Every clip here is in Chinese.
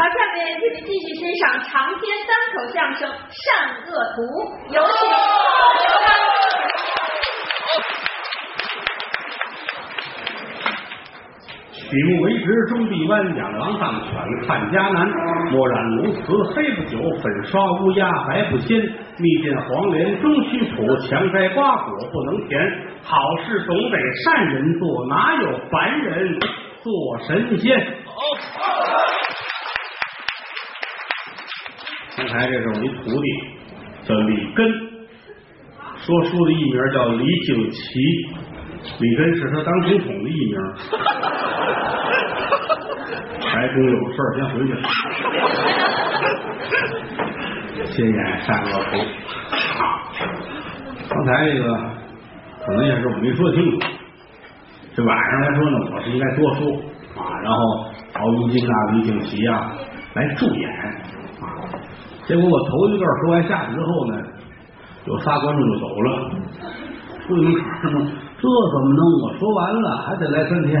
好，下面请您继续欣赏长篇单口相声《善恶图》，有请。举目为直，中必弯，仰望当犬，看家难。墨染如瓷，黑不久；粉刷乌鸦，白不鲜。蜜饯黄连，终须苦；强摘瓜果，不能甜。好事总得善人做，哪有凡人做神仙？刚才这是我一徒弟，叫李根，说书的艺名叫李景琦，李根是他当总统的艺名。白宫有事儿，先回去。先演善恶图啊！刚才这个可能也是我没说清楚。这晚上来说呢，我是应该多说啊，然后曹云金啊、李景琦啊来助演。结果我头一段说完下去之后呢，有仨观众就走了。出去门口这怎么能？我说完了还得来三天。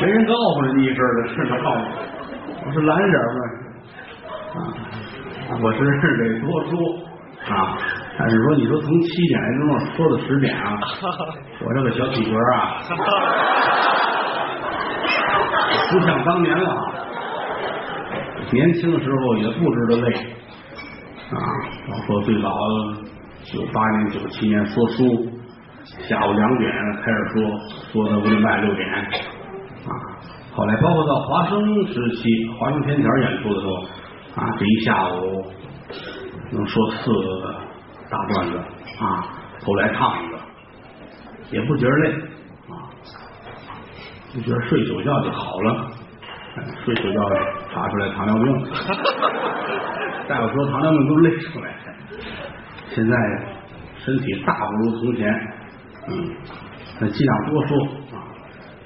没人告诉你一声的，是他告诉我，是蓝点呗啊，我是得多说啊。但是说，你说从七点钟说到十点啊，我这个小体格啊，不像当年了。年轻的时候也不知道累啊。我说最早九八年、九七年说书，下午两点开始说，说到五点半六点啊。后来，包括到华生时期，华生天桥演出的时候，啊，这一下午能说四个大段子啊，后来唱一个，也不觉得累，就觉得睡宿觉就好了，睡宿觉查出来糖尿病，大夫说糖尿病都累出来，现在身体大不如从前，嗯，那尽量多说啊。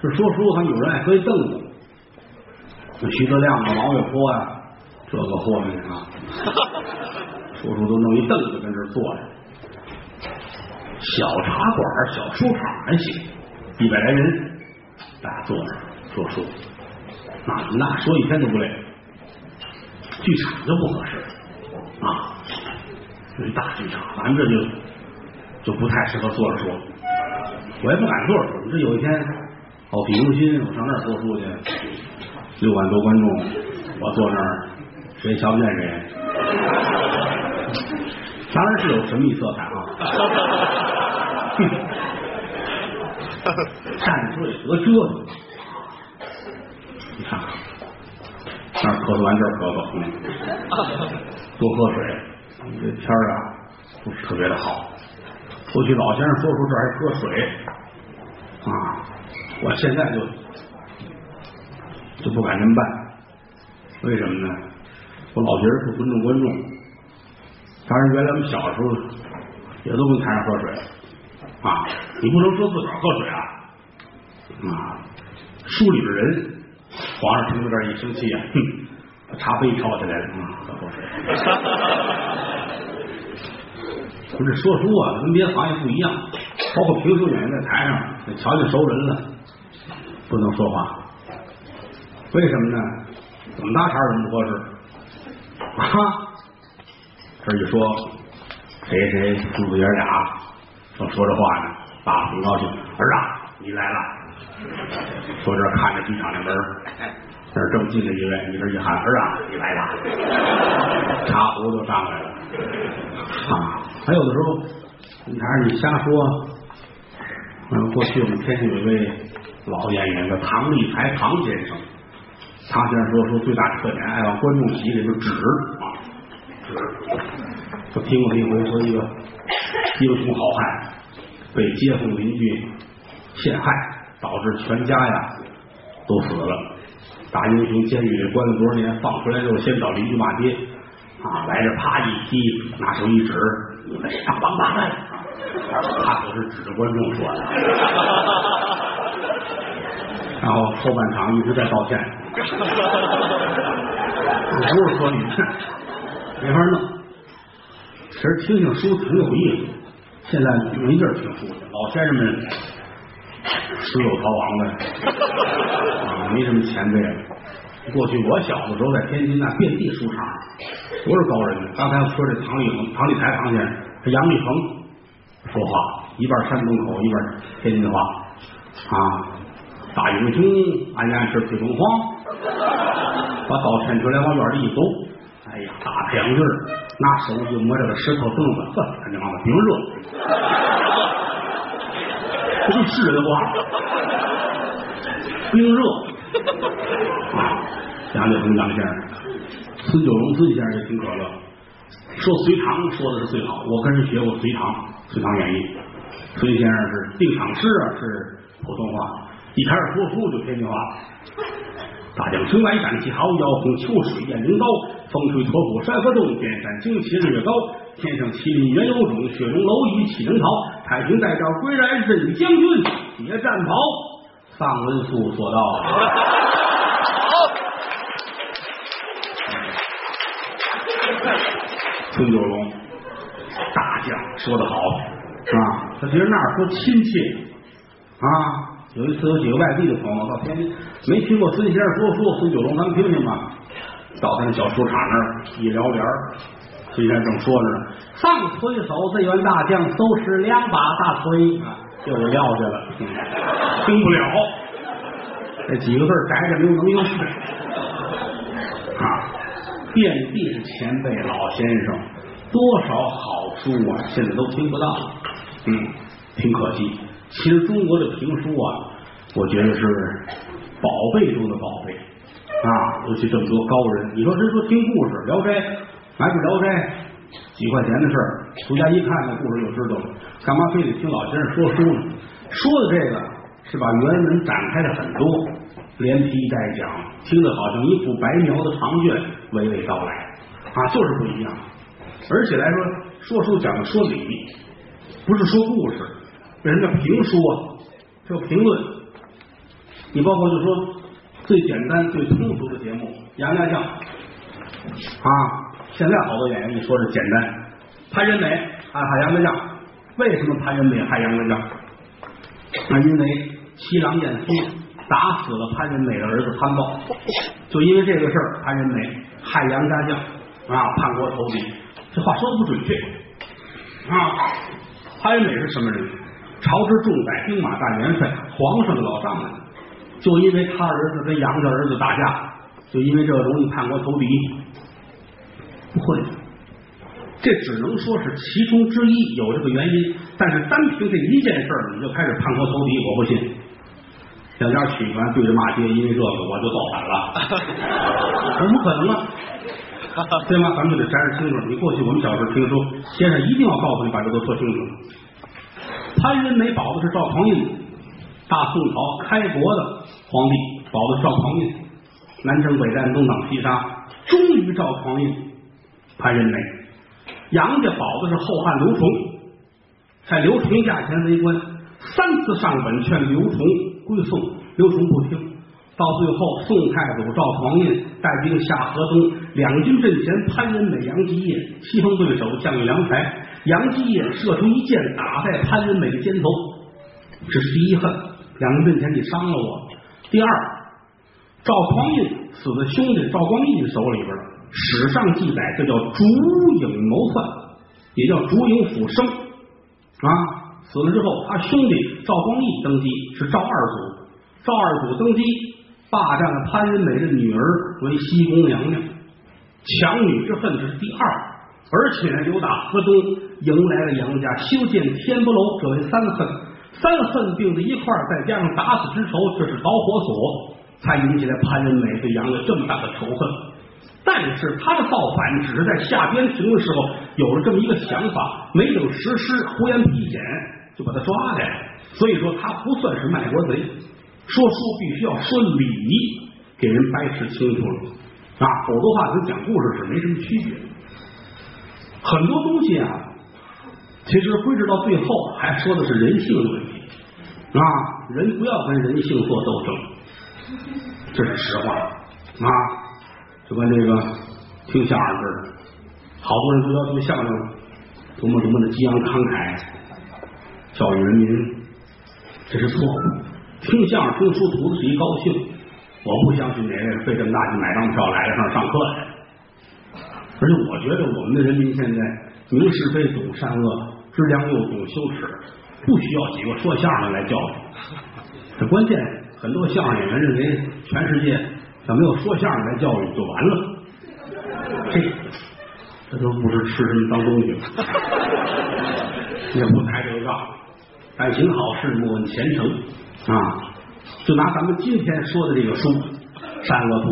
这说书，还有人爱搁一凳子，那徐德亮啊、王月波啊，这个货呢啊，说书都弄一凳子跟这坐着。小茶馆、小书场还行，一百来人，坐那说书，那那说一天都不累。剧场就不合适啊，一大剧场，咱这就就不太适合坐着说。我也不敢坐着说，你这有一天。哦，比如心，我上那儿说书去，六万多观众，我坐那儿，谁瞧不见谁？当然是有神秘色彩啊！站着说也得折腾。你看，那咳嗽完这咳嗽，多喝水。这天啊，不是特别的好。过去老先生说出这还喝水啊。我现在就就不敢这么办，为什么呢？我老觉得不尊重观众。当然，原来我们小时候也都跟台上喝水啊，你不能说自个儿喝水啊啊！书里边人，皇上听到这儿一生气啊，哼，把茶杯抄起来了，啊，喝口水。不是说书啊，跟别的行业不一样，包括评书演员在台上，瞧见熟人了。不能说话，为什么呢？怎么搭茬怎么不合适啊？这一说，谁谁父子爷俩正说着话呢，爸很高兴，儿啊，你来了。坐这看着剧场那门，这正进来一位，你这一喊儿啊，你来了，茶壶都上来了啊。还有的时候，你还是你瞎说。嗯，过去我们天津有一位。老演员叫唐立才，唐先生。唐先生说说最大特点，爱往观众席里边指啊指。我听过一回，说一个英雄好汉被街坊邻居陷害，导致全家呀都死了。大英雄监狱里关了多少年，放出来之后先找邻居骂街啊，来这啪一踢，拿手一指，你们上王八蛋！他可是指着观众说的。然后后半场一直在道歉，不是说你们没法弄。其实听听书挺有意思，现在没地儿听书去。老先生们说失落逃亡的，啊，没什么前辈了。过去我小的时候在天津那遍地书场，多少高人呢？刚才说这唐立恒、唐立才唐先生，这杨立恒说话一半山东口，一半天津的话啊。大英雄俺家是推风黄，把刀抻出来往院里一走，哎呀，大太阳劲儿，拿手就摸这个石头凳子，呵，他娘的冰热，这是人话，冰热啊！杨立恒杨先生，孙九龙孙先生也挺可乐，说隋唐说的是最好，我跟人学过隋唐《隋唐演义》，孙先生是定场诗啊，是普通话。一开始说书就天津话，大江春来战旗好，遥控秋水雁翎刀，风吹驼骨山河动，边山旌旗日月高，天上麒麟原有种，雪中蝼蚁岂能逃？太平在朝归来任将军别战袍。丧文素说道。孙九龙，大将说的好啊，他觉得那儿说亲切啊。有一次有几个外地的朋友到天津，没听过孙先生说书，孙九龙，咱们听听吧。到他那小书场那儿一聊帘儿，孙先生正说着呢，放推手，这员大将收拾两把大锤，就给撂下了，听 不了。这几个字改着没有能用。啊，遍地是前辈老先生，多少好书啊，现在都听不到，嗯，挺可惜。其实中国的评书啊，我觉得是宝贝中的宝贝啊，尤其这么多高人。你说人说听故事，《聊斋》买部《聊斋》几块钱的事儿，回家一看那故事就知道了，干嘛非得听老先生说书呢？说的这个是把原文展开的很多，连批带讲，听着好像一幅白描的长卷娓娓道来啊，就是不一样。而且来说，说书讲的说理，不是说故事。为什么叫评书啊？叫评论。你包括就说最简单、最通俗的节目《杨家将》啊，现在好多演员一说是简单。潘仁美害杨家将，为什么潘仁美害杨家将？那因为七郎燕夫打死了潘仁美的儿子潘豹，就因为这个事儿，潘仁美害杨家将啊，叛国投敌。这话说的不准确啊。潘仁美是什么人？朝之重宰，兵马大元帅，皇上的老丈人，就因为他儿子跟杨家儿子打架，就因为这个容易叛国投敌，不会，这只能说是其中之一，有这个原因。但是单凭这一件事儿，你就开始叛国投敌，我不信。两家取团对着骂街，因为这个我就造反了，怎么可能啊？对吗？咱们就得摘着清楚。你过去我们小时候听说，先生一定要告诉你，把这都说清楚。潘仁美保的是赵匡胤，大宋朝开国的皇帝，保的是赵匡胤，南征北战，东挡西杀，忠于赵匡胤。潘仁美，杨家宝子是后汉刘崇，在刘崇驾前为官，三次上本劝刘崇归宋，刘崇不听，到最后宋太祖赵匡胤带兵下河东，两军阵前，潘仁美、杨继业棋逢对手，将遇良才。杨继业射出一箭，打在潘仁美的肩头，这是第一恨。两个阵前你伤了我。第二，赵匡胤死在兄弟赵光义手里边了。史上记载，这叫烛影谋篡，也叫烛影斧生啊。死了之后，他兄弟赵光义登基，是赵二祖。赵二祖登基，霸占了潘仁美的女儿为西宫娘娘，强女之恨这是第二。而且又打河东，迎来了杨家修建天波楼，这为三恨，三恨并在一块儿，再加上打死之仇，这是导火索，才引起来潘仁美对杨家这么大的仇恨。但是他的造反只是在下边庭的时候有了这么一个想法，没等实施，胡言皮简就把他抓来了。所以说他不算是卖国贼，说书必须要说理，给人掰扯清楚了啊，否则话跟讲故事是没什么区别。很多东西啊，其实归置到最后，还说的是人性的问题啊。人不要跟人性做斗争，这是实话啊。就跟这个听相声似的，好多人都要求相声多么多么的激昂慷慨，教育人民，这是错的听相声、听书，图的是一高兴。我不相信哪位费这么大劲买张票来了上上课来。而且我觉得我们的人民现在明是非、懂善恶、知良莠、懂羞耻，不需要几个说相声来教育。这关键，很多相声演员认为全世界要没有说相声来教育就完了。这这都不是吃什么脏东西了，也不抬这个杠。但行好事，莫问前程啊！就拿咱们今天说的这个书《善恶图》，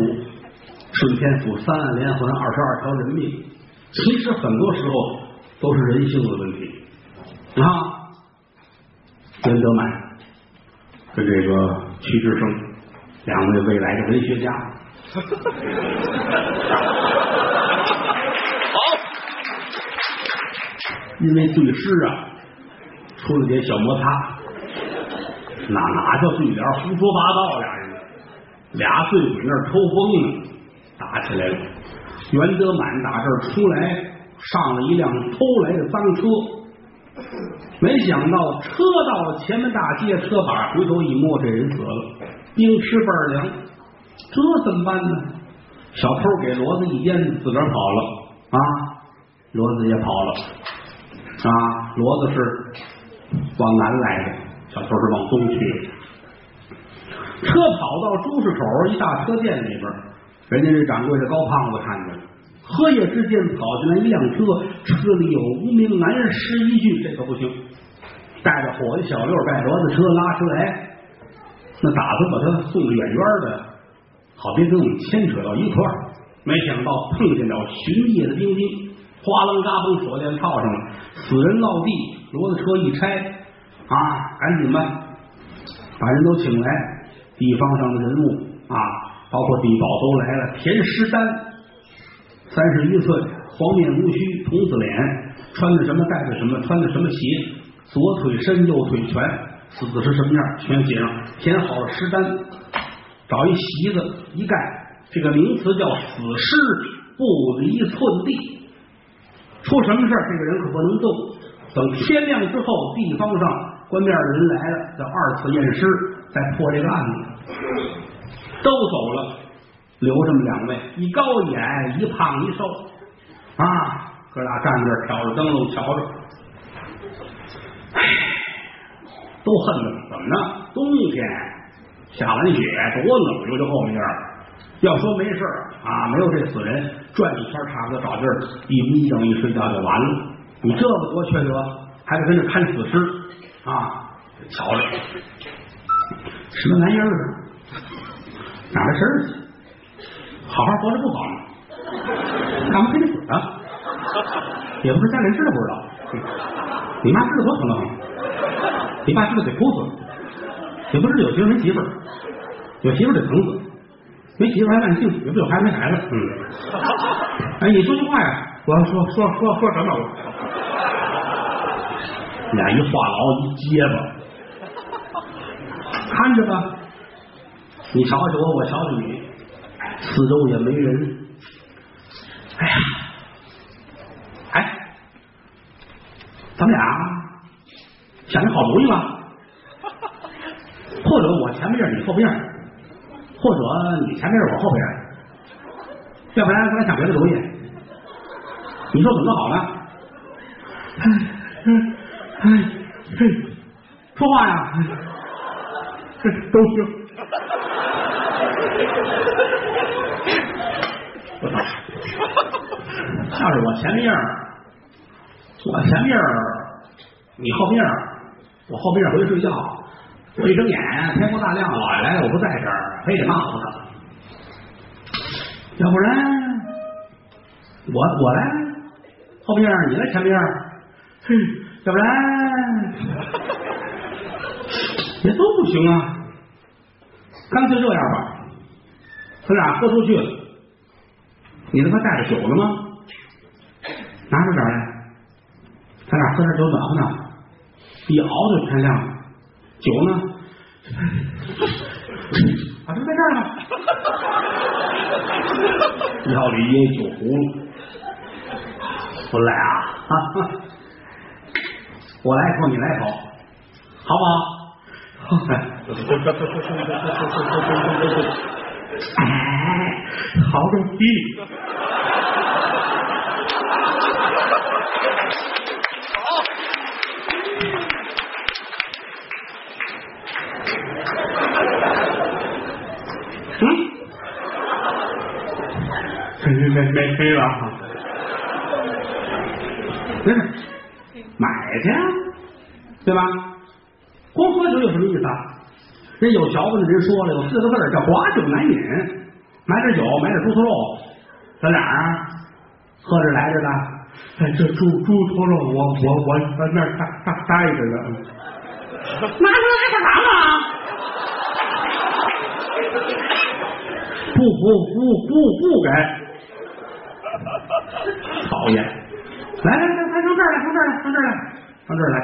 顺天府三万连环，二十二条人命，其实很多时候都是人性的问题啊。袁德满跟这个屈志胜两位未来的文学家。好，因为对诗啊出了点小摩擦，哪哪叫对联，胡说八道，俩人俩醉鬼那儿抽风呢，打起来了。袁德满打这儿出来，上了一辆偷来的脏车，没想到车到了前门大街，车把回头一摸，这人死了，冰吃半凉，这怎么办呢？小偷给骡子一鞭子，自个儿跑了啊！骡子也跑了啊！骡子是往南来的，小偷是往东去的。车跑到朱市口一大车店里边，人家这掌柜的高胖子看见了，喝夜之间跑进来一辆车，车里有无名男尸一具，这可不行。带着伙计小六带骡子车拉出来，打算把他送的远远的，好别跟我们牵扯到一块儿。没想到碰见了巡夜的兵丁，哗楞嘎嘣手电套上了，死人落地，骡子车一拆啊，赶紧吧，把人都请来，地方上的人物啊，包括地保都来了。田师丹，三十一岁，黄面无须，童子脸，穿的什么带的什么，穿的什么鞋，左腿伸，右腿蜷，死的是什么样，全写上，填好了尸单，找一席子一盖。这个名词叫死尸不离寸地，出什么事，这个人可不能动。等天亮之后，地方上官面的人来了，叫二次验尸，再破这个案子。都走了，留这么两位，一高一矮，一胖一瘦啊，哥俩站这儿挑着灯笼瞧着，唉，都恨着怎么呢？冬天下完雪多冷，就这后面要说没事啊，没有这死人转一圈差不多找地儿一眯瞪一睡觉就完了。你这个多缺德，还得跟着看死尸啊！瞧着什么玩意儿啊？哪来事儿？好好活着不好吗？干嘛非得死啊？也不是家里人知道不知道。你妈知道多疼啊！你爸是不是得哭死。也不是有媳妇没媳妇，有媳妇得疼死。没媳妇还万幸，也不有孩子没孩子。嗯，哎，你说句话呀！我要说说说说什么？我俩一话痨一结巴，看着吧，你瞧瞧我，我瞧瞧你，四周也没人。哎呀，哎，咱们俩想个好主意吧？或者我前面，你后边。或者你前面我后边，要不然咱俩想别的主意，你说怎么好呢？哎哎说话呀，都行。我操！要是我前面，我前面，你后面，我后边回去睡觉，我一睁眼天光大亮，老爷来了我不在这儿。非得骂死他，要不然我我来后边，你来前边，哼，要不然也都不行啊。干脆这样吧，咱俩喝出去，你他妈带着酒了吗？拿出点来，咱俩喝点酒暖和暖和，一熬就天亮了。酒呢？啊，就在这儿呢。药里也有酒葫芦，不赖啊！我来一口，你来一口，好不好？哎 好个屁！嗯，没没没没了，不是买去啊，对吧？光喝酒有什么意思啊？人有小子的，人说了有四个字叫寡酒难饮，买点酒，买点猪头肉，咱俩啊喝着来着的。哎，这猪猪头肉，我我我在那儿待待待着呢，拿出来干啥嘛？不不不不不给，讨厌！来来来，来上这儿来，上这儿来，上这儿来，上这儿来。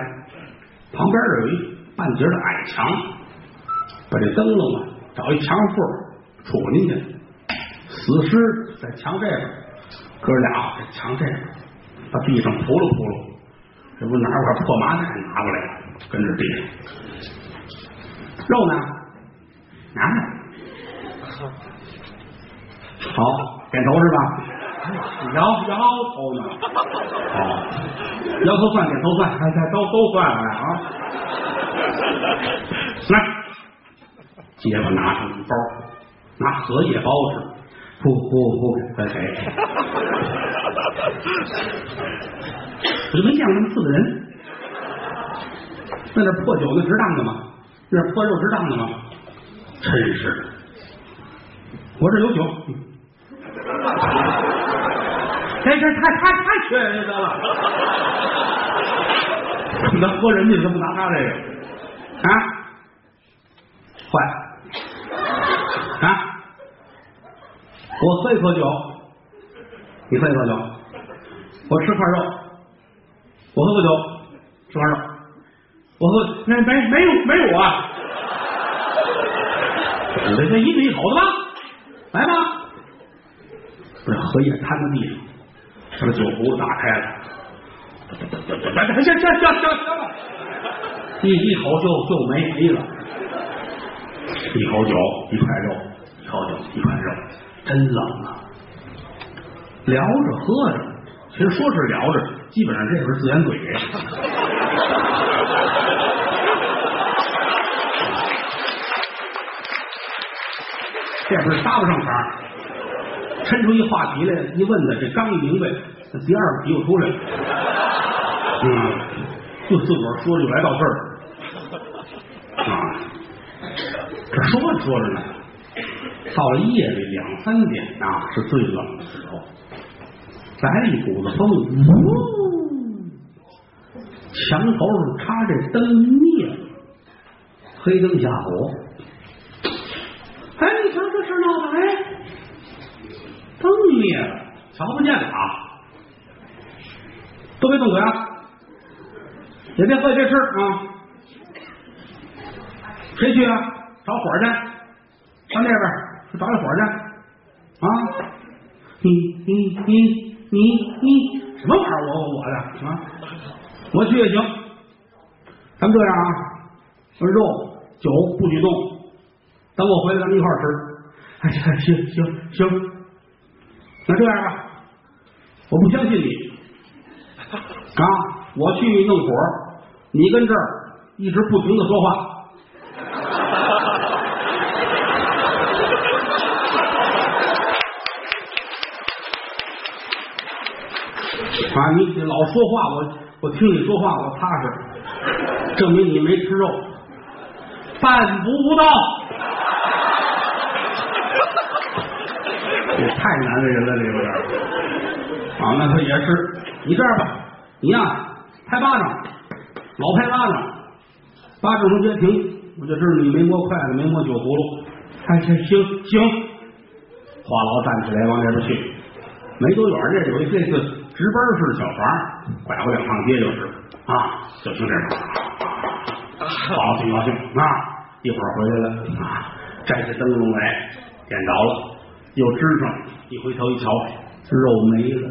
旁边有一半截的矮墙，把这灯笼啊找一墙缝杵进去，死尸在墙这边，哥俩在墙这边，把地上铺噜铺噜，这不拿块破麻袋拿过来了，跟着地上，肉呢？拿来。好，点头是吧？摇摇头呢？哦，摇头算，点头算，大家都都算了啊！来，结果拿上一包，拿荷叶包子，不不不，再给。我就没见过那么次的人，那点破酒那值当的吗？那点破肉值当的吗？真是，我这有酒。这这太太太缺人家了，那喝人家怎么拿他这个？啊？坏。啊！我喝一口酒，你喝一口酒，我吃块肉，我喝口酒，吃块肉，我喝没没没有没有啊？你这这一对一口的吗，荷叶摊在地上，把酒壶打开了，行行行行行了，一一口就就没没了，一口酒一块肉，一口酒一块肉，真冷啊！聊着喝着，其实说是聊着，基本上这是自言自语。这不是搭不上茬抻出一话题来，一问他，这刚一明白，那第二个题又出来了。嗯，就自个儿说就来到这儿啊。这说着说着呢，到了夜里两三点啊，是最冷的时候，来了一股子风，呜，墙头上插这灯灭了，黑灯瞎火。哎，你瞧这事闹的，哎。灯灭了，瞧不见了啊！都别动嘴啊！也别喝也别吃啊！谁去啊？找火去，上那边去找一火去啊！你你你你你什么玩意儿？我我我的啊！我去也行。咱们这样啊，肉酒不许动，等我回来咱们一块儿吃。哎呀，行行行。那这样吧，我不相信你 啊！我去弄火，你跟这儿一直不停的说话 啊！你老说话，我我听你说话我踏实，证明你没吃肉，办不到。太难为人了，这有点啊。那他也是，你这样吧，你呀拍巴掌，老拍巴掌，巴掌能接停，我就知道你没摸筷子，没摸酒葫芦。哎，行行行，话痨站起来往那边去，没多远这有一这次值班式小房，拐过两趟街就是啊，就听这个，高兴高兴啊，一会儿回来了啊，摘下灯笼来，点着了。又支上，一回头一瞧，肉没了，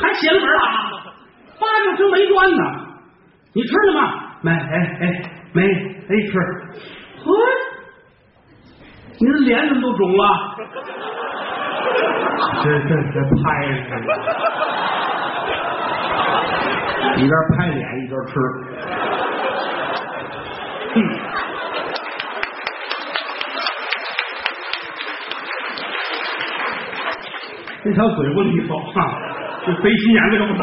还写了本了，八九声没端呢。你吃了吗？没，哎哎，没没吃，呵，您脸怎么都肿了？这这这拍着呢，一边拍脸一边吃，这条嘴不利索啊，这贼心眼子可不少。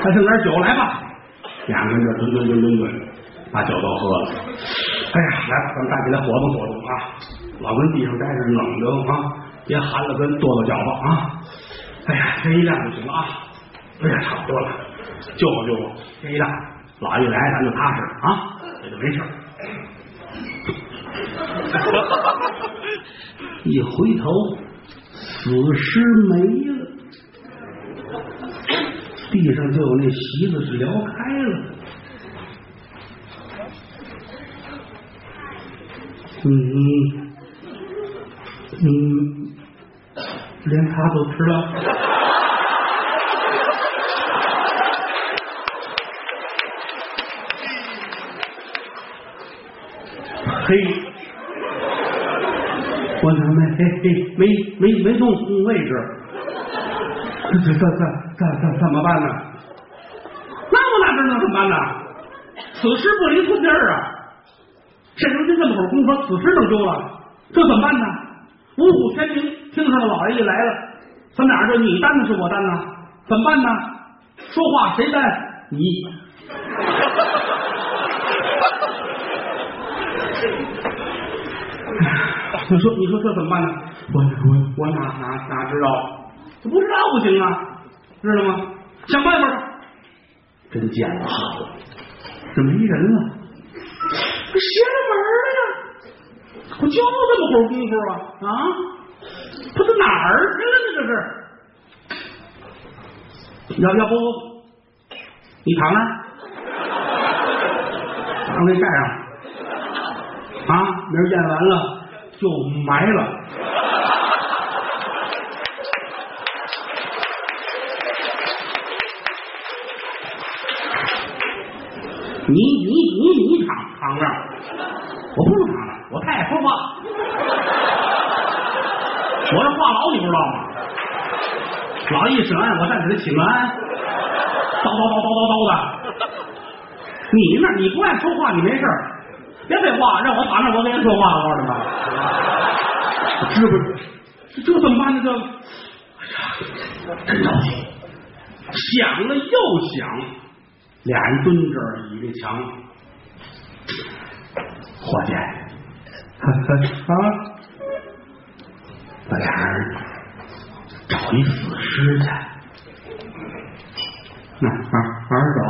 还剩点酒来吧，两个人这吨吨吨吨吨，把酒都喝了。哎呀，来吧，咱们站起来活动活动啊！老跟地上待着冷着啊，别寒了跟跺跺脚吧啊！哎呀，天一亮就行了啊！哎呀，差不多了，救我救我，天一亮，老一来咱就踏实啊，这就没事。一回头，死尸没了，地上就有那席子是撩开了。你你连他都吃了？嘿，我他妈嘿嘿没没没动位置，这这这这这怎么办呢？那我哪知道怎么办呢？此时不离村边儿啊！现如今这么会儿功夫，此时能丢了，这怎么办呢？五虎天明，听上了老爷一来了，咱俩这你担的是我担呢？怎么办呢？说话谁担？你。你说，你说这怎么办呢？我我我哪哪哪知道？不知道不行啊，知道吗？想办法吧。真见了好了，这没人了，这邪了门了呀！我就这么会儿功夫啊啊！他这哪儿去了呢？这是？要要不你躺那儿，把那盖上啊！明儿验完了就埋了。你你你你躺躺那儿，我不躺这儿，我太爱说话，我是话痨，你不知道吗？老一审案，我站起来请安，叨叨叨叨叨叨的。你那你不爱说话，你没事，别废话，让我躺那，我跟人说话，我告诉你们，知不知？这怎么办呢？这，哎呀，真着急，想了又想。俩人蹲这儿倚着墙，伙计，啊，把俩人找一死尸去，哪哪哪儿找？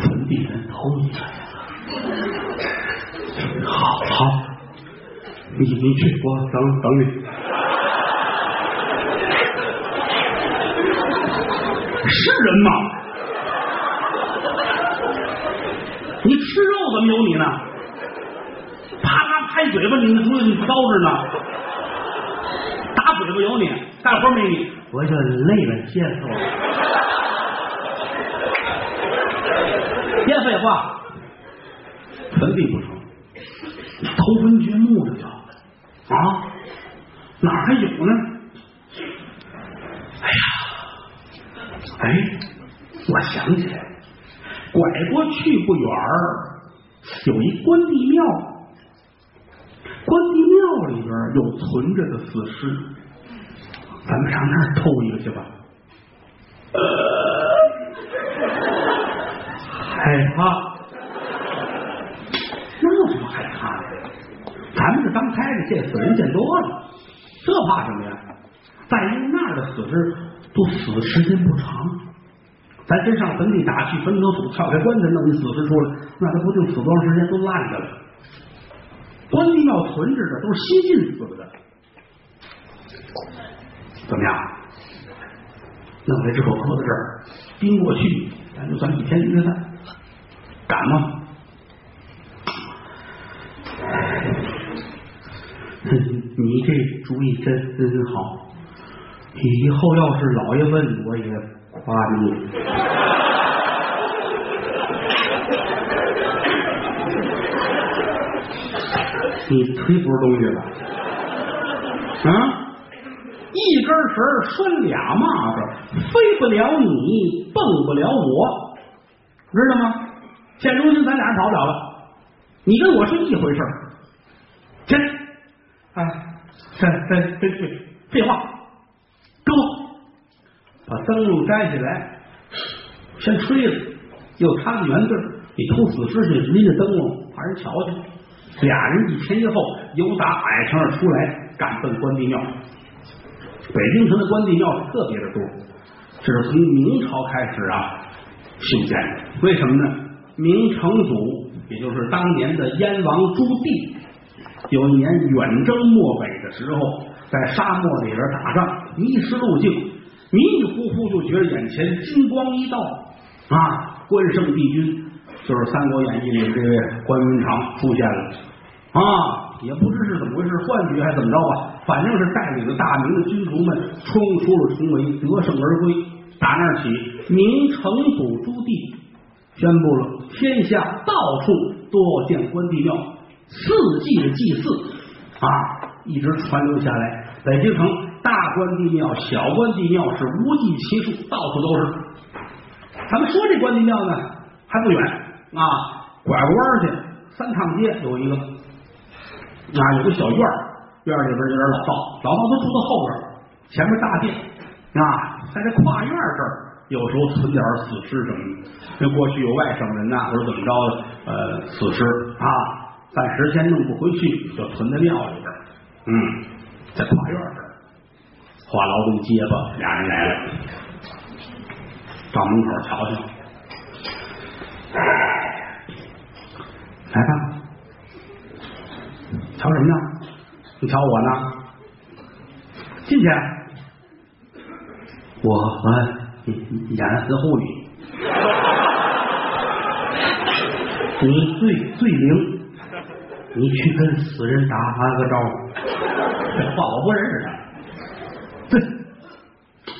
坟地人偷进去了。好，好，你你去，我等等你。是人吗？你吃肉怎么有你呢？啪啪拍嘴巴，你那出你不招着呢？打嘴巴有你，干活没你，我就累了，歇死我了。别废话，坟地不成，头坟掘墓的叫啊，哪还有呢？哎呀，哎，我想起来了。拐过去不远儿，有一关帝庙，关帝庙里边有存着的死尸，咱们上那儿偷一个去吧。害 怕？那有什么害怕的？咱们这刚开的，见死人见多了，这怕什么呀？再一个那儿的死尸都死时间不长。咱真上坟地打去坟头土撬开棺材弄一死尸出来，那他不定死多长时间都烂着了。关帝庙存着的都是新近死的，怎么样？弄来之后搁在这儿，冰过去，咱就算一天一个饭，敢吗？哼，你这主意真真好，以后要是老爷问，我也夸你。你忒不是东西了，啊！一根绳拴俩蚂蚱，飞不了你，蹦不了我，知道吗？现如今咱俩跑不了了，你跟我是一回事儿。去，哎，这这这这废话，跟我把灯笼摘下来，先吹了，又插个圆字你偷死尸去，拎着灯笼怕人瞧见。俩人一前一后，由打矮城而出来，赶奔关帝庙。北京城的关帝庙特别的多，这是从明朝开始啊修建的。为什么呢？明成祖，也就是当年的燕王朱棣，有一年远征漠北的时候，在沙漠里边打仗，迷失路径，迷迷糊糊就觉得眼前金光一道啊，关圣帝君就是《三国演义》里这位关云长出现了啊，也不知是怎么回事，幻觉还是怎么着吧，反正是带领着大明的军卒们冲出了重围，得胜而归。打那起，明成祖朱棣宣布了天下到处都要建关帝庙，四季的祭祀啊，一直传流下来。北京城大关帝庙、小关帝庙是无计其数，到处都是。咱们说这关帝庙呢，还不远啊，拐个弯去，三趟街有一个啊，有个小院，院里边有点老道，老道都住在后边，前面大殿啊，在这跨院这儿，有时候存点死尸什么的。那过去有外省人呐，或者怎么着的，呃，死尸啊，暂时先弄不回去，就存在庙里边儿。嗯，在跨院儿这儿，华劳动结巴俩人来了，到门口瞧瞧。来吧，瞧什么呢？你瞧我呢？进去。我我演死护理，你最最灵，你去跟死人打个招呼。这话我不认识他。这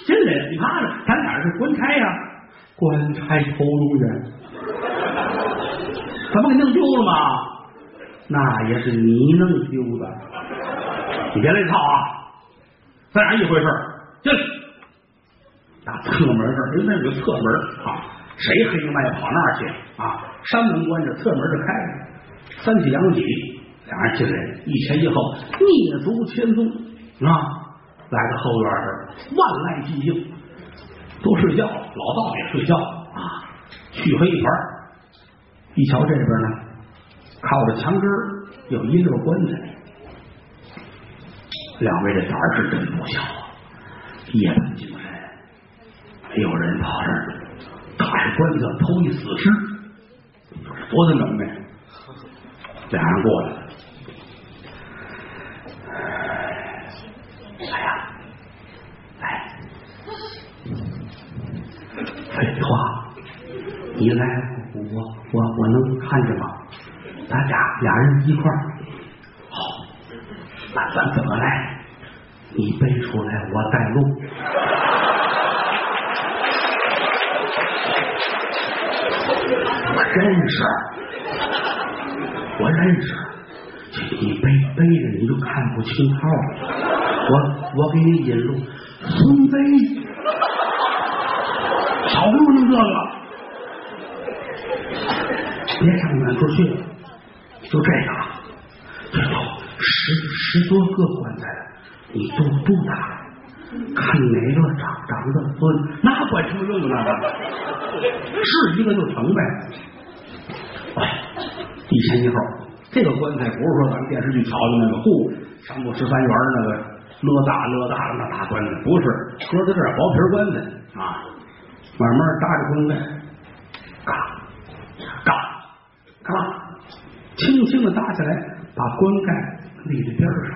进来，你看着，咱俩是官差呀、官差头永远。怎么给弄丢了吗？那也是你弄丢的，你别来套啊！咱俩一回事儿。进来，打侧门这儿，因为那有个侧门啊，谁黑着麦跑那儿去啊？山门关着，侧门是开着，三起两起，俩人进来，一前一后，蹑足千踪啊，来到后院儿，万籁寂静，都睡觉，老道也睡觉啊，黢黑一团儿。一瞧这边呢，靠着墙根有一溜棺材，两位这胆儿是真不小啊！夜半惊神，没有人跑这儿打开棺材偷一死尸，多大能耐！俩人过来了，哎呀，来，废话，你来，我我我能看见吗？咱俩俩人一块儿，好，那咱怎么来？你背出来，我带路。我认识，我认识。你背背着你就看不清号。我我给你引路，孙飞，少给我弄这个。别上远处去了，就这个，这有十十多个棺材，你都都打，看哪个长长得尊，那管什么用啊？那个是一个就成呗。哎，一前一后，这个棺材不是说咱们电视剧瞧的那个，嚯，上过十三元那个勒大勒大的那大棺材，不是，搁在这儿薄皮棺材啊，慢慢搭着棺盖，嘎嘎。嘎，轻轻的搭起来，把棺盖立在边上。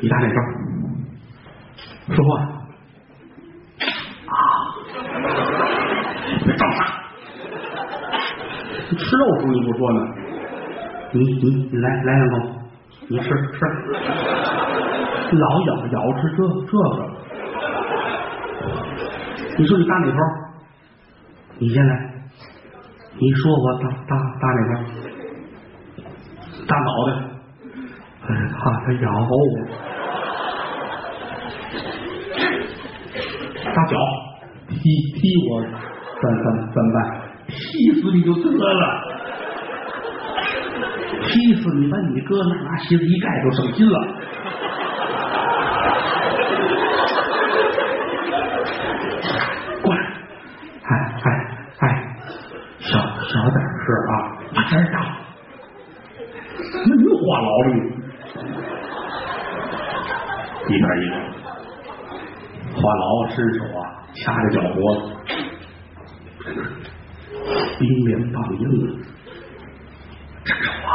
你搭哪招？说话啊！别装傻！你吃肉时候你不说呢？你你你来来两口，你吃吃，老咬咬吃这这个。你说你搭哪头？你先来，你说我大大大哪边？大脑袋。哎，他他咬我。大脚踢踢我，怎怎怎么办？踢死你就得了，踢死你把你哥那拿鞋子一盖就省心了。过来，哎哎哎，小小点声啊，把声大。那又话痨了，一边一个，话痨伸手啊，掐着脚脖子，冰莲棒硬，伸手啊，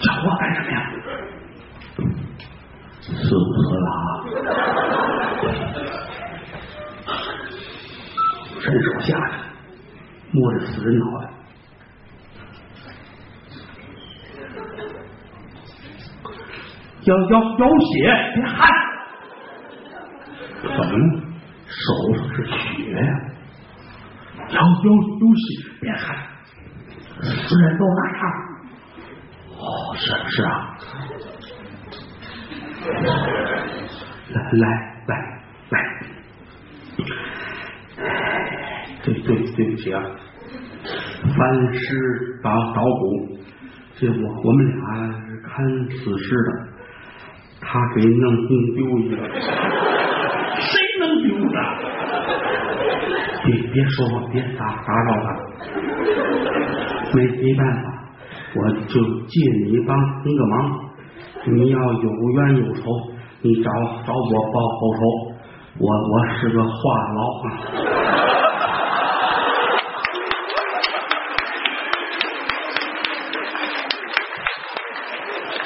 叫我干什么呀？死不死了？伸手下去，摸着死人脑袋。要要要血，别喊！怎么了？手上是血呀！要要有血，别喊！死人都那样。哦，是是啊。来来来来，对对对不起啊！翻尸打捣鼓，这我我们俩是看死尸的。他给弄弄丢一个，谁能丢的？别说话，别打打扰他。没没办法，我就借你帮一个忙。你要有冤有仇，你找找我报报仇。我我是个话痨啊，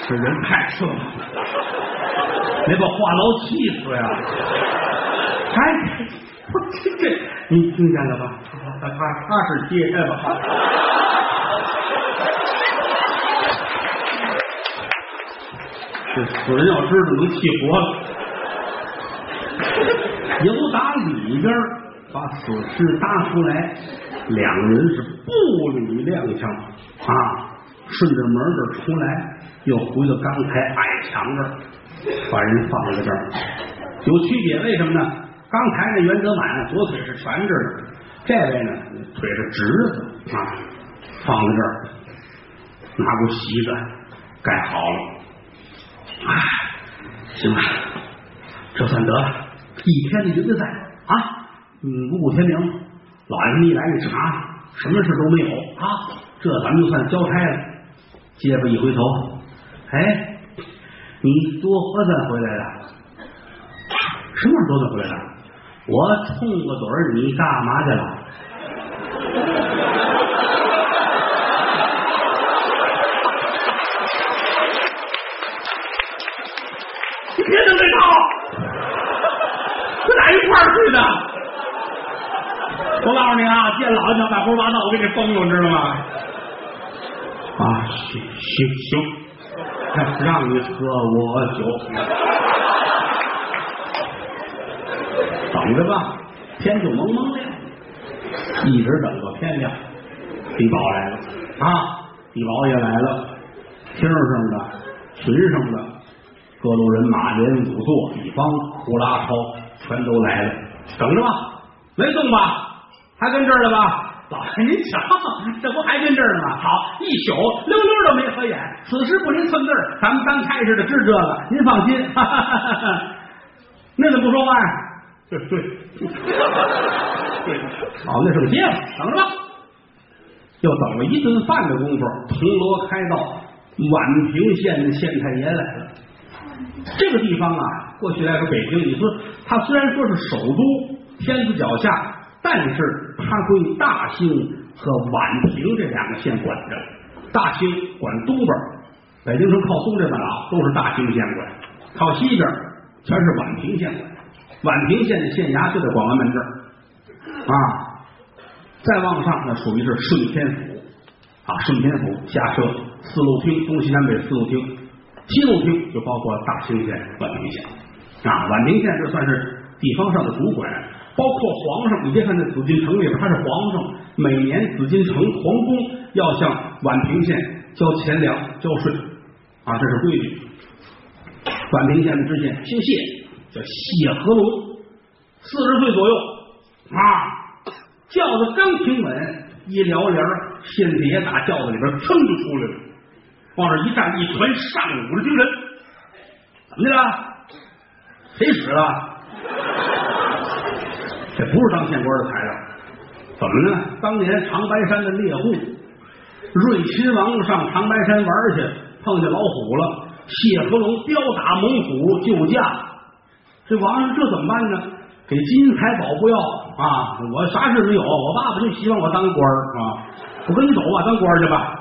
这人太顺了。别把话痨气死呀！哎，我这这，你听见了吧？他他他是接的吧？这死人要知道能气活了。由打里边把死尸搭出来，两人是步履踉跄啊，顺着门这出来，又回到刚才矮墙这儿。把人放在这儿有区别，为什么呢？刚才那袁德满左腿是蜷着的，这位呢腿是直的啊，放在这儿，拿过席子盖好了，哎，行了，这算得了，一天的银子在啊，嗯，五谷天明，老爷们一来一查，什么事都没有啊，这咱们就算交差了。结巴一回头，哎。你多喝算回来了？什么时候多算回来了？我冲个嘴儿，你干嘛去了？你别这套，咱俩一块儿去的。我告诉你啊，见老娘大胡说八道，我给你崩了，知道吗？啊，行行行。让你喝我酒，等等着吧，天就蒙蒙亮，一直等到天亮。地保来了啊，地保也来了，厅上的、群上的各路人马、连五座、一方呼啦超全都来了，等着吧，没动吧？还跟这儿了吧？老爷，您瞧，这不还跟这儿呢吗？好，一宿溜溜都没合眼。此时不离寸字咱们刚开始的知这个，您放心。哈哈哈哈那怎么不说话呀？对对对，好，那是个街坊，等着吧。又等了一顿饭的功夫，铜锣开道，宛平县的县太爷来了。这个地方啊，过去来说北京，你说它虽然说是首都，天子脚下。但是它归大兴和宛平这两个县管着，大兴管东边，北京城靠东这半拉都是大兴县管，靠西边全是宛平县管。宛平县的县衙就在广安门这儿。啊，再往上那属于是顺天府。啊，顺天府。下设四路厅，东西南北四路厅，七路厅就包括大兴县、宛平县。啊，宛平县这算是地方上的主管。包括皇上，你别看那紫禁城里边他是皇上，每年紫禁城皇宫要向宛平县交钱粮、交税。啊，这是规矩。宛平县的知县姓谢，叫谢和龙，四十岁左右啊，轿子刚停稳，一撩帘县太爷打轿子里边噌就出来了，往这一站，一传上午的精神，怎么的了？谁使了？这不是当县官的材料，怎么呢？当年长白山的猎户瑞亲王上长白山玩去，碰见老虎了。谢和龙彪打猛虎救驾，这王上这怎么办呢？给金银财宝不要啊！我啥事没有，我爸爸就希望我当官啊！我跟你走吧，当官去吧。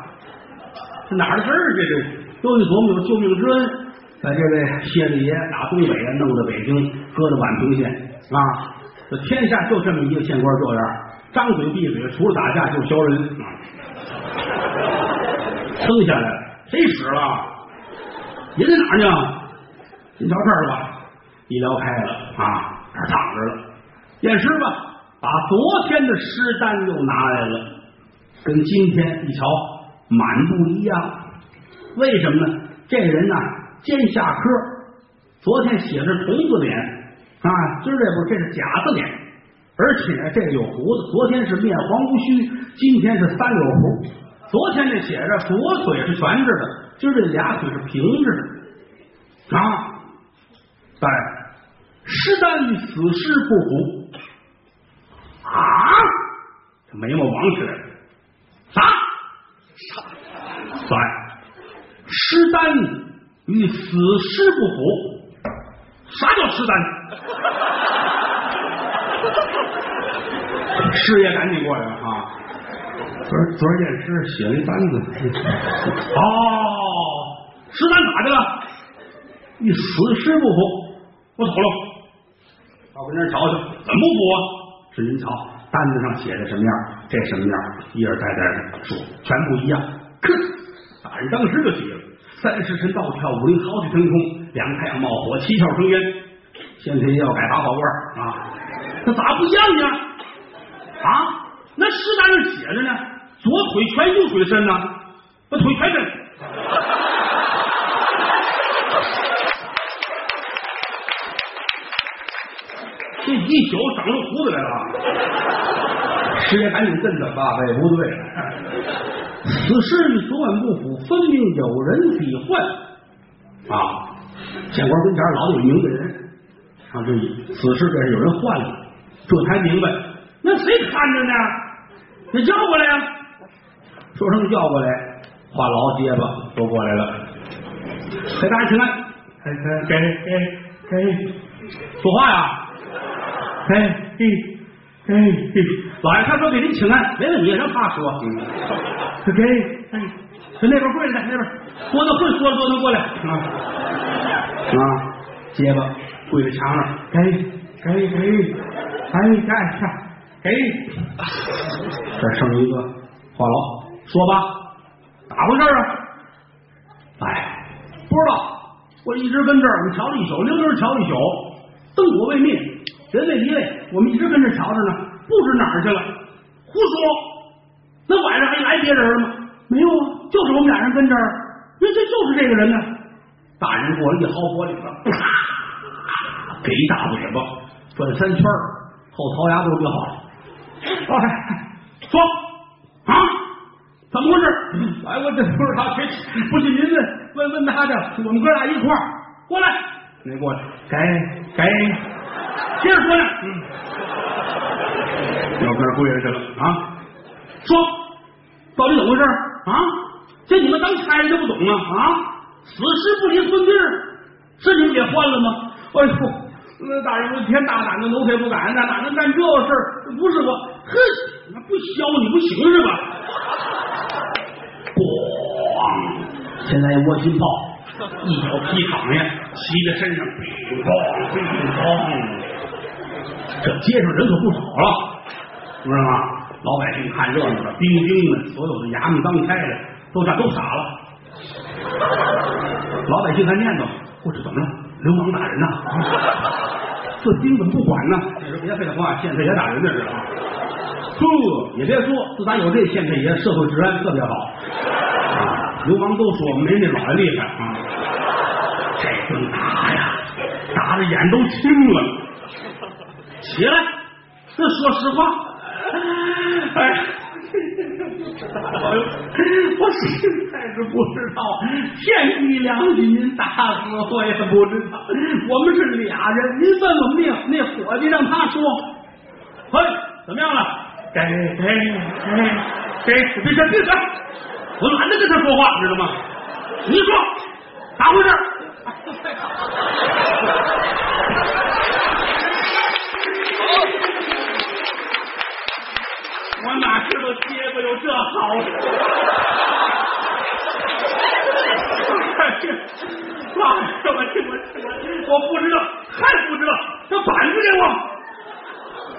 这哪儿的事儿？这这又一琢磨有救命之恩，在这位谢立爷打东北啊弄到北京，搁到宛平县啊。这天下就这么一个县官，这样张嘴闭嘴，除了打架就是削人啊！生下来谁死了？您在哪儿呢？你瞧这儿吧，一撩开了啊，这躺着了。验尸吧，把昨天的尸单又拿来了，跟今天一瞧满不一样。为什么呢？这人呐，尖下颏，昨天写着虫子脸啊，今儿这不这是假子脸，而且这有胡子。昨天是面黄无须，今天是三绺胡。昨天这写着左腿是悬着的。今儿这俩腿是平着的啊！在尸单与死尸不符啊！他眉毛往起来了，啥？在尸单与死尸不符，啥叫尸单？师爷赶紧过来了啊！昨儿昨儿验尸写了一单子，哦。尸单咋的了？与死尸不符，我走了。到跟前瞧瞧，怎么补啊？是您瞧单子上写的什么样，这什么样，一而再再的说，全不一样。呵，大人当时就急了：三时辰倒跳，五灵豪气腾空，两太阳冒火，七窍生烟。县太爷要改打宝罐啊，那咋不一样呢？啊，那诗单上写着呢，左腿全右腿伸呢，把腿全伸。这一宿长出胡子来了，师爷赶紧跟着爸爸不对，此事与昨晚不符，分明有人抵换啊！县官跟前老有明白人啊，这此事这是有人换了，这才明白。那谁看着呢？你叫过来呀！说声叫过来，话痨结巴都过来了。给大家请安，给给给，说话呀！哎嘿，哎嘿，老爷他说给您请安，没问题，让他说。给，哎，那边跪着呢，那边说的会说的都能过来啊啊，结巴跪在墙上，给给给，哎干上，给，这剩一个话痨，说吧，咋回事啊？哎，不知道，我一直跟这儿，我瞧了一宿，溜溜瞧一宿，灯火未灭。人未离位，我们一直跟这瞧着呢，不知哪儿去了。胡说！那晚上还来别人了吗？没有啊，就是我们俩人跟这儿。那这就是这个人呢。大人过来一薅脖领子，给一大嘴巴，转三圈，后槽牙都掉了。哎，说啊，怎么回事？哎，我这不知道，不信您问问问他去。我们哥俩一块儿过来，你过来，给给。接着说呢，嗯，要跟跪下去了啊！说，到底怎么回事啊？这你们当差人都不懂啊啊！死尸不离孙弟，是你们给换了吗？哎呦，那大人我天大胆的，奴才不敢，那哪能干这事儿？不是我，哼，那不削你不行是吧？咣！现在窝心炮，一脚踢躺下，骑在身上。这街上人可不少了，知道吗？老百姓看热闹的，兵丁们，所有的衙门当差的都站都傻了。老百姓还念叨：“我这怎么了？流氓打人呐！这兵怎么不管呢？”你说别废话，县太爷打人这是啊！呵，也别说，自打有这县太爷，社会治安特别好。流氓都说没那老爷厉害啊，这顿打呀，打的眼都青了。起来，这说实话，哎。我实在是不知道，天地良心，您打死我也不知道。我们是俩人，您问问命，那伙计让他说。嘿，怎么样了？给给给给，别别别别！我懒得跟他说话，知道吗？你说咋回事？我哪知道结果有这好事？哎呀，妈呀！我我我我不知道，还不知道，他板子给我。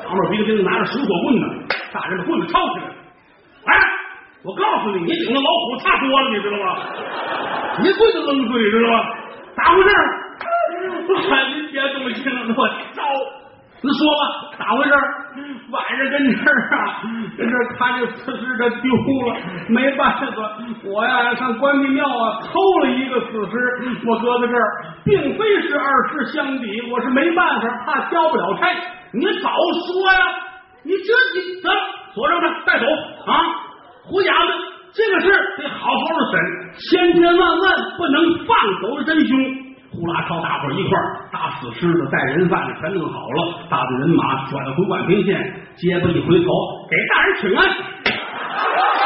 旁边兵丁拿着水火棍呢，大人把棍子抄起来。哎，我告诉你，你顶着老虎差多了，你知道吗？你棍子扔嘴知道吗？咋回事？哎，您别这么轻我招。你说吧，咋回事？晚上跟这儿啊，跟这儿看这死尸这丢了，没办法，我呀上关帝庙啊偷了一个死尸，我搁在这儿，并非是二尸相抵，我是没办法，怕交不了差。你早说呀！你这你得，锁上他，带走啊！胡家子，这个事得好好的审，千千万万不能放走真凶。呼啦超大伙一块儿打死尸的带人犯的全弄好了大队人马转回宛平县结果一回头给大人请安。